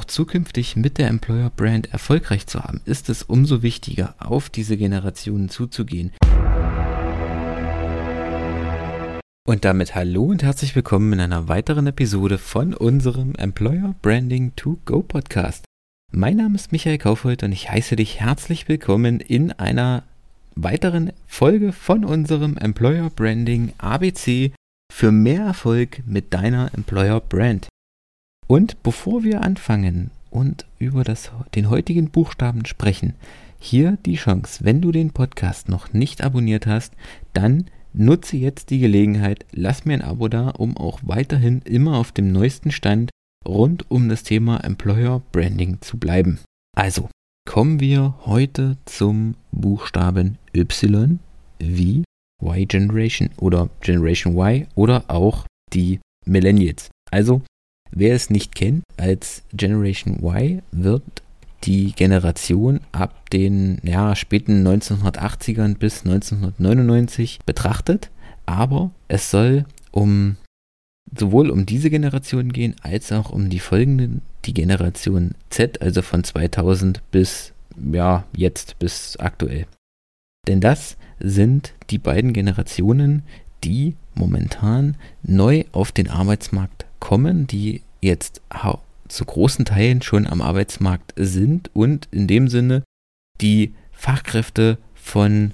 Auch zukünftig mit der Employer Brand erfolgreich zu haben, ist es umso wichtiger, auf diese Generationen zuzugehen. Und damit hallo und herzlich willkommen in einer weiteren Episode von unserem Employer Branding to Go Podcast. Mein Name ist Michael Kaufhold und ich heiße dich herzlich willkommen in einer weiteren Folge von unserem Employer Branding ABC für mehr Erfolg mit deiner Employer Brand. Und bevor wir anfangen und über das, den heutigen Buchstaben sprechen, hier die Chance, wenn du den Podcast noch nicht abonniert hast, dann nutze jetzt die Gelegenheit, lass mir ein Abo da, um auch weiterhin immer auf dem neuesten Stand rund um das Thema Employer Branding zu bleiben. Also, kommen wir heute zum Buchstaben Y wie Y Generation oder Generation Y oder auch die Millennials. Also Wer es nicht kennt, als Generation Y wird die Generation ab den ja, späten 1980ern bis 1999 betrachtet, aber es soll um sowohl um diese Generation gehen, als auch um die folgenden, die Generation Z, also von 2000 bis ja, jetzt bis aktuell. Denn das sind die beiden Generationen, die momentan neu auf den Arbeitsmarkt kommen, die jetzt zu großen Teilen schon am Arbeitsmarkt sind und in dem Sinne die Fachkräfte von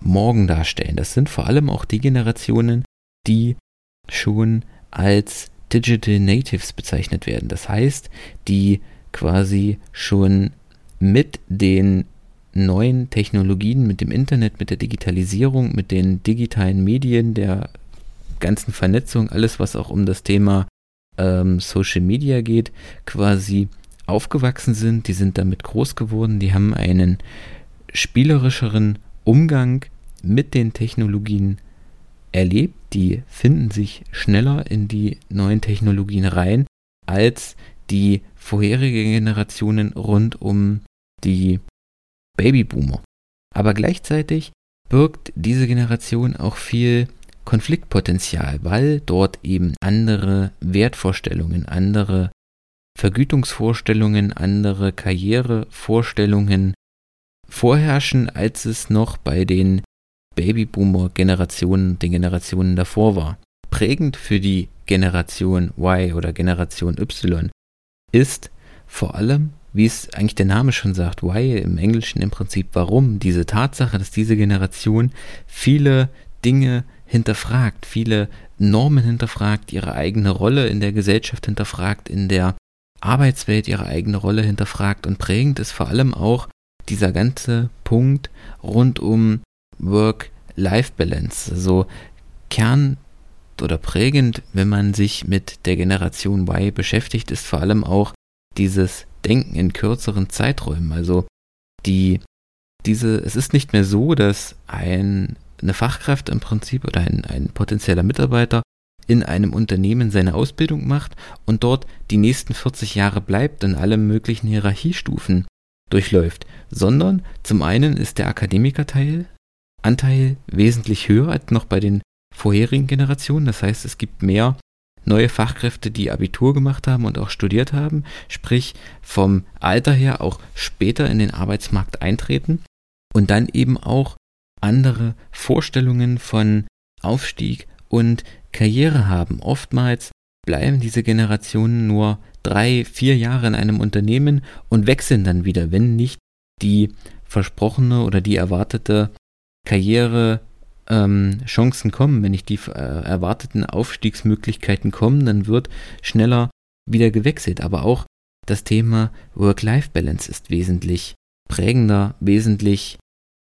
morgen darstellen. Das sind vor allem auch die Generationen, die schon als Digital Natives bezeichnet werden. Das heißt, die quasi schon mit den neuen Technologien, mit dem Internet, mit der Digitalisierung, mit den digitalen Medien, der ganzen Vernetzung, alles was auch um das Thema ähm, Social Media geht, quasi aufgewachsen sind, die sind damit groß geworden, die haben einen spielerischeren Umgang mit den Technologien erlebt, die finden sich schneller in die neuen Technologien rein als die vorherigen Generationen rund um die Babyboomer. Aber gleichzeitig birgt diese Generation auch viel Konfliktpotenzial, weil dort eben andere Wertvorstellungen, andere Vergütungsvorstellungen, andere Karrierevorstellungen vorherrschen, als es noch bei den Babyboomer-Generationen, den Generationen davor war. Prägend für die Generation Y oder Generation Y ist vor allem, wie es eigentlich der Name schon sagt, Y im Englischen im Prinzip, warum diese Tatsache, dass diese Generation viele Dinge hinterfragt, viele Normen hinterfragt, ihre eigene Rolle in der Gesellschaft hinterfragt, in der Arbeitswelt ihre eigene Rolle hinterfragt und prägend ist vor allem auch dieser ganze Punkt rund um Work-Life-Balance. Also Kern oder prägend, wenn man sich mit der Generation Y beschäftigt, ist vor allem auch dieses Denken in kürzeren Zeiträumen. Also die, diese, es ist nicht mehr so, dass ein eine Fachkraft im Prinzip oder ein, ein potenzieller Mitarbeiter in einem Unternehmen seine Ausbildung macht und dort die nächsten 40 Jahre bleibt und alle möglichen Hierarchiestufen durchläuft, sondern zum einen ist der Akademikerteil Anteil wesentlich höher als noch bei den vorherigen Generationen. Das heißt, es gibt mehr neue Fachkräfte, die Abitur gemacht haben und auch studiert haben, sprich vom Alter her auch später in den Arbeitsmarkt eintreten und dann eben auch andere Vorstellungen von Aufstieg und Karriere haben. Oftmals bleiben diese Generationen nur drei, vier Jahre in einem Unternehmen und wechseln dann wieder, wenn nicht die versprochene oder die erwartete Karriere ähm, Chancen kommen, wenn nicht die äh, erwarteten Aufstiegsmöglichkeiten kommen, dann wird schneller wieder gewechselt. Aber auch das Thema Work-Life-Balance ist wesentlich prägender, wesentlich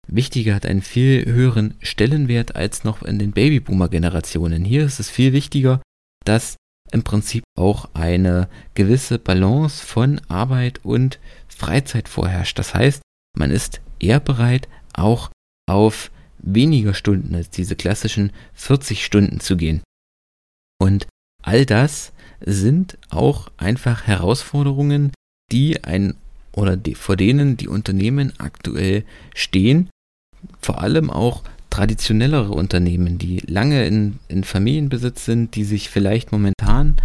wichtiger, hat einen viel höheren Stellenwert als noch in den Babyboomer-Generationen. Hier ist es viel wichtiger, dass im Prinzip auch eine gewisse Balance von Arbeit und Freizeit vorherrscht. Das heißt, man ist eher bereit, auch auf weniger Stunden als diese klassischen 40 Stunden zu gehen. Und all das sind auch einfach Herausforderungen, die ein oder die, vor denen die Unternehmen aktuell stehen, vor allem auch traditionellere Unternehmen, die lange in, in Familienbesitz sind, die sich vielleicht momentan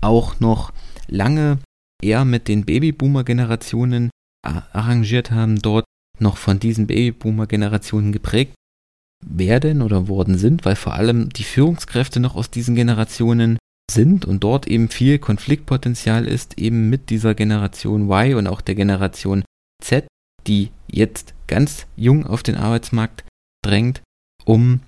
auch noch lange eher mit den Babyboomer-Generationen arrangiert haben, dort noch von diesen Babyboomer-Generationen geprägt werden oder worden sind, weil vor allem die Führungskräfte noch aus diesen Generationen sind und dort eben viel Konfliktpotenzial ist, eben mit dieser Generation Y und auch der Generation Z, die jetzt ganz jung auf den Arbeitsmarkt drängt, um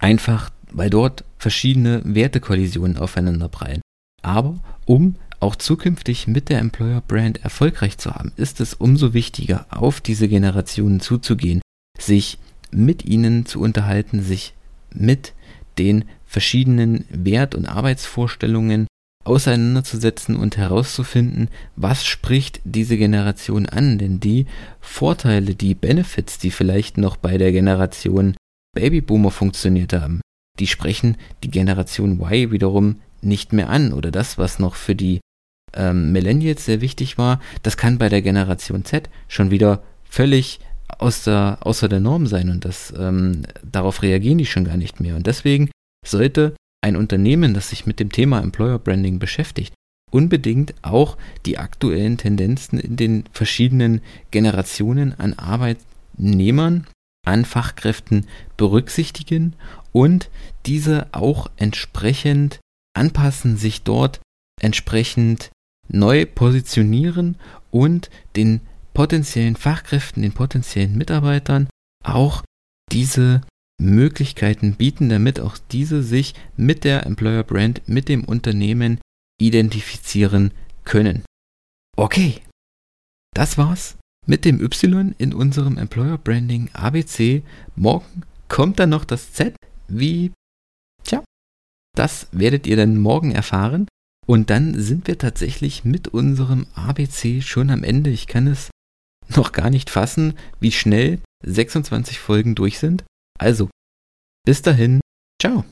einfach, weil dort verschiedene Wertekollisionen aufeinander prallen. Aber um auch zukünftig mit der Employer Brand erfolgreich zu haben, ist es umso wichtiger, auf diese Generationen zuzugehen, sich mit ihnen zu unterhalten, sich mit den verschiedenen Wert- und Arbeitsvorstellungen auseinanderzusetzen und herauszufinden, was spricht diese Generation an. Denn die Vorteile, die Benefits, die vielleicht noch bei der Generation Babyboomer funktioniert haben, die sprechen die Generation Y wiederum nicht mehr an. Oder das, was noch für die ähm, Millennials sehr wichtig war, das kann bei der Generation Z schon wieder völlig aus der, außer der Norm sein und das, ähm, darauf reagieren die schon gar nicht mehr. Und deswegen sollte ein Unternehmen, das sich mit dem Thema Employer Branding beschäftigt, unbedingt auch die aktuellen Tendenzen in den verschiedenen Generationen an Arbeitnehmern, an Fachkräften berücksichtigen und diese auch entsprechend anpassen, sich dort entsprechend neu positionieren und den potenziellen Fachkräften, den potenziellen Mitarbeitern auch diese Möglichkeiten bieten, damit auch diese sich mit der Employer Brand, mit dem Unternehmen identifizieren können. Okay, das war's mit dem Y in unserem Employer Branding ABC. Morgen kommt dann noch das Z. Wie? Tja, das werdet ihr dann morgen erfahren. Und dann sind wir tatsächlich mit unserem ABC schon am Ende. Ich kann es noch gar nicht fassen, wie schnell 26 Folgen durch sind. Also, bis dahin, ciao.